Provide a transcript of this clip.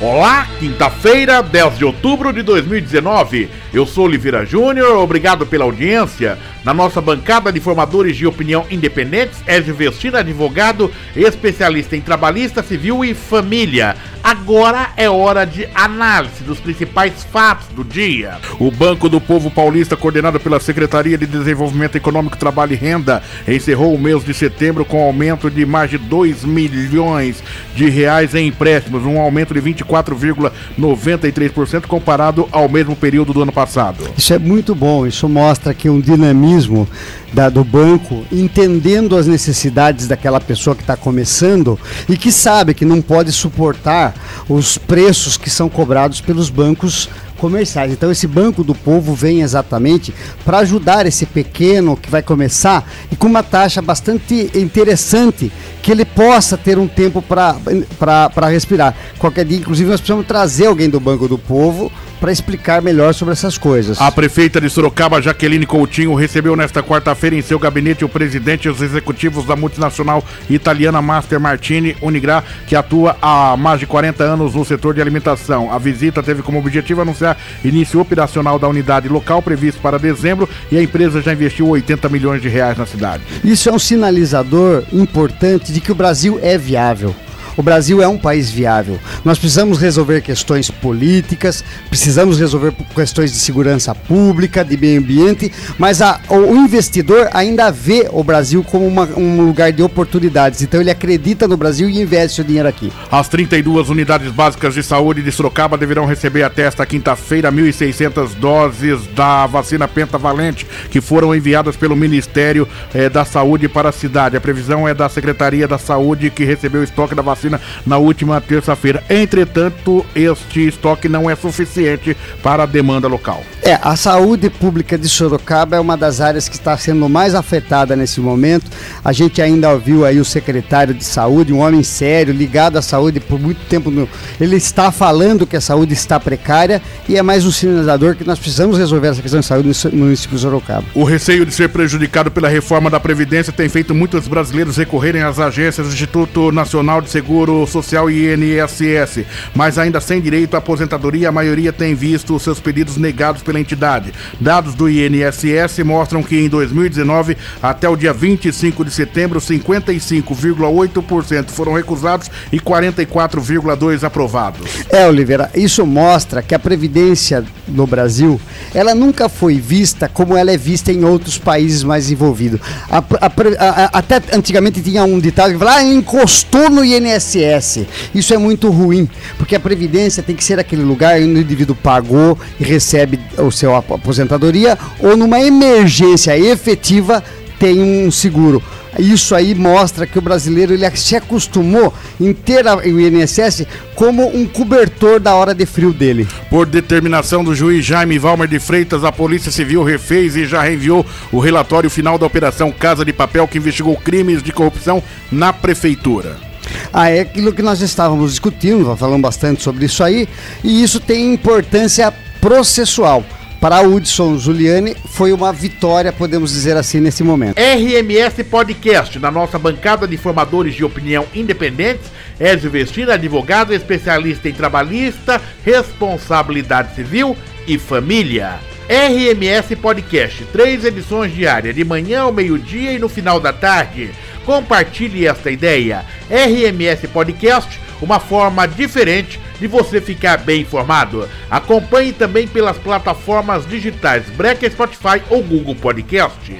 Olá, quinta-feira, 10 de outubro de 2019. Eu sou Oliveira Júnior, obrigado pela audiência. Na nossa bancada de formadores de opinião independentes, Ezio Vestina, advogado, especialista em trabalhista, civil e família. Agora é hora de análise dos principais fatos do dia. O Banco do Povo Paulista, coordenado pela Secretaria de Desenvolvimento Econômico, Trabalho e Renda, encerrou o mês de setembro com aumento de mais de 2 milhões de reais em empréstimos, um aumento de 24,93% comparado ao mesmo período do ano passado. Isso é muito bom, isso mostra que um dinamismo da, do banco, entendendo as necessidades daquela pessoa que está começando e que sabe que não pode suportar os preços que são cobrados pelos bancos comerciais. Então esse Banco do Povo vem exatamente para ajudar esse pequeno que vai começar e com uma taxa bastante interessante que ele possa ter um tempo para respirar. Qualquer dia, inclusive, nós precisamos trazer alguém do Banco do Povo para explicar melhor sobre essas coisas. A prefeita de Sorocaba, Jaqueline Coutinho, recebeu nesta quarta-feira em seu gabinete o presidente e os executivos da multinacional italiana Master Martini Unigra, que atua há mais de 40 anos no setor de alimentação. A visita teve como objetivo anunciar início operacional da unidade local previsto para dezembro e a empresa já investiu 80 milhões de reais na cidade. Isso é um sinalizador importante de que o Brasil é viável. O Brasil é um país viável. Nós precisamos resolver questões políticas, precisamos resolver questões de segurança pública, de meio ambiente, mas a, o investidor ainda vê o Brasil como uma, um lugar de oportunidades. Então ele acredita no Brasil e investe o dinheiro aqui. As 32 unidades básicas de saúde de Sorocaba deverão receber até esta quinta-feira 1.600 doses da vacina pentavalente que foram enviadas pelo Ministério eh, da Saúde para a cidade. A previsão é da Secretaria da Saúde que recebeu o estoque da vacina vacina na última terça-feira. Entretanto, este estoque não é suficiente para a demanda local. É, a saúde pública de Sorocaba é uma das áreas que está sendo mais afetada nesse momento. A gente ainda ouviu aí o secretário de saúde, um homem sério, ligado à saúde por muito tempo. No... Ele está falando que a saúde está precária e é mais um sinalizador que nós precisamos resolver essa questão de saúde no município de Sorocaba. O receio de ser prejudicado pela reforma da Previdência tem feito muitos brasileiros recorrerem às agências do Instituto Nacional de Seguro Seguro Social e INSS, mas ainda sem direito à aposentadoria, a maioria tem visto seus pedidos negados pela entidade. Dados do INSS mostram que em 2019, até o dia 25 de setembro, 55,8% foram recusados e 44,2% aprovados. É, Oliveira, isso mostra que a previdência no Brasil, ela nunca foi vista como ela é vista em outros países mais envolvidos. A, a, a, até antigamente tinha um ditado que falava, ah, encostou no INSS INSS. Isso é muito ruim, porque a Previdência tem que ser aquele lugar onde o indivíduo pagou e recebe o seu aposentadoria, ou numa emergência efetiva tem um seguro. Isso aí mostra que o brasileiro ele se acostumou em ter o INSS como um cobertor da hora de frio dele. Por determinação do juiz Jaime Valmer de Freitas, a Polícia Civil refez e já reenviou o relatório final da Operação Casa de Papel que investigou crimes de corrupção na prefeitura. Ah, é aquilo que nós estávamos discutindo, falando bastante sobre isso aí, e isso tem importância processual. Para Hudson Juliane, foi uma vitória, podemos dizer assim, nesse momento. RMS Podcast, na nossa bancada de formadores de opinião independentes, Ezio Vestina, advogado especialista em trabalhista, responsabilidade civil e família. RMS Podcast, três edições diárias, de manhã ao meio-dia e no final da tarde. Compartilhe esta ideia. RMS Podcast, uma forma diferente de você ficar bem informado. Acompanhe também pelas plataformas digitais Breaker, Spotify ou Google Podcast.